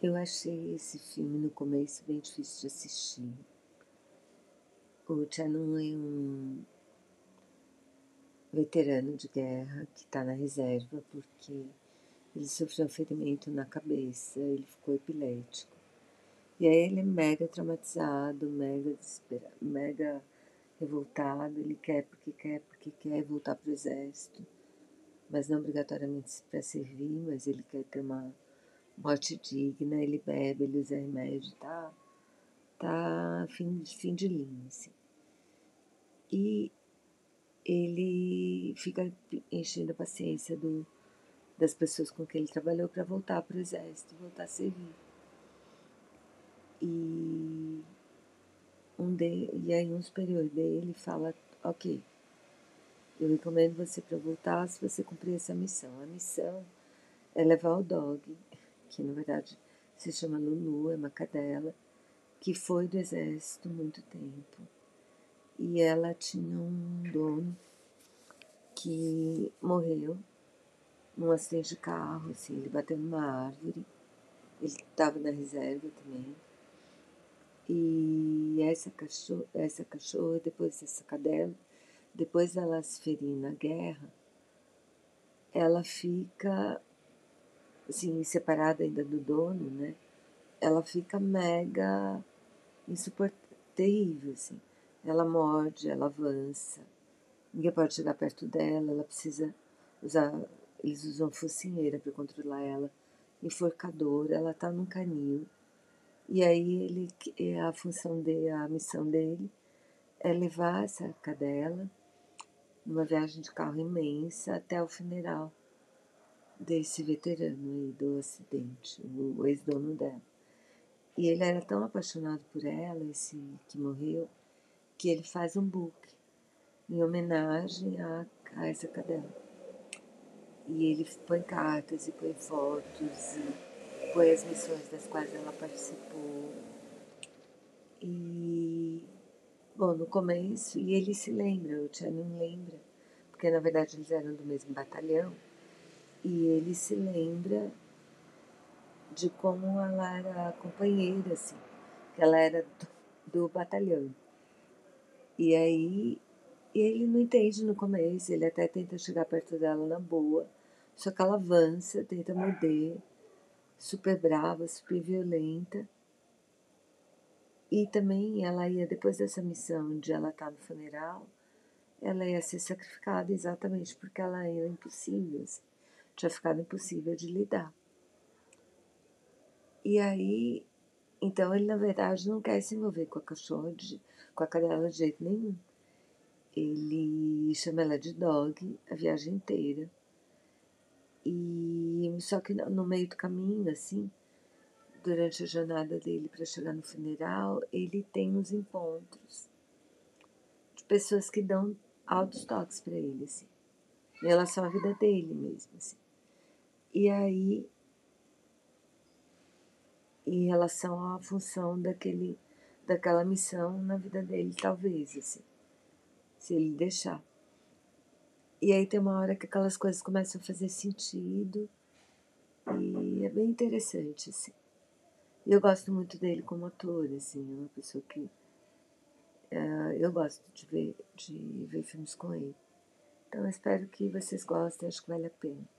Eu achei esse filme no começo bem difícil de assistir. O Channon é um veterano de guerra que está na reserva porque ele sofreu um ferimento na cabeça, ele ficou epilético. E aí ele é mega traumatizado, mega desesperado, mega revoltado, ele quer porque quer, porque quer voltar para o exército, mas não obrigatoriamente para servir, mas ele quer ter uma morte digna, ele bebe, ele usa remédio, tá, tá fim, fim de linha, assim. E ele fica enchendo a paciência do, das pessoas com quem ele trabalhou para voltar para o exército, voltar a servir. E, um de, e aí um superior dele fala, ok, eu recomendo você para voltar se você cumprir essa missão. A missão é levar o dog, que na verdade se chama Lulu, é uma cadela, que foi do exército muito tempo. E ela tinha um dono que morreu num acidente de carro, assim, ele bateu numa árvore, ele estava na reserva também. E essa cachorra, essa cachorra, depois dessa cadela, depois dela se ferir na guerra, ela fica, assim, separada ainda do dono, né? Ela fica mega insuportável, assim. Ela morde, ela avança, ninguém pode chegar perto dela, ela precisa usar eles usam focinheira para controlar ela, enforcador, ela tá num canil. E aí ele, é a função dele, a missão dele é levar essa cadela numa viagem de carro imensa até o funeral desse veterano aí do acidente, o ex-dono dela. E ele era tão apaixonado por ela, esse que morreu, que ele faz um book em homenagem a, a essa cadela. E ele põe cartas e põe fotos e põe as missões das quais ela participou. E, bom, no começo, e ele se lembra, o Channing lembra, porque na verdade eles eram do mesmo batalhão, e ele se lembra de como ela era companheira, assim, que ela era do, do batalhão. E aí ele não entende no começo, ele até tenta chegar perto dela na boa, só que ela avança, tenta morder, super brava, super violenta. E também ela ia, depois dessa missão de ela estar tá no funeral, ela ia ser sacrificada exatamente porque ela era impossível, assim, tinha ficado impossível de lidar. E aí, então ele na verdade não quer se envolver com a cachorra, de, com a cadela de jeito nenhum. Ele chama ela de dog a viagem inteira. E só que no meio do caminho, assim, durante a jornada dele para chegar no funeral, ele tem uns encontros de pessoas que dão altos toques para ele, assim, em relação à vida dele mesmo, assim. E aí, em relação à função daquele, daquela missão na vida dele, talvez, assim, se ele deixar. E aí tem uma hora que aquelas coisas começam a fazer sentido e é bem interessante, assim. E eu gosto muito dele como ator, assim, é uma pessoa que uh, eu gosto de ver, de ver filmes com ele. Então eu espero que vocês gostem, acho que vale a pena.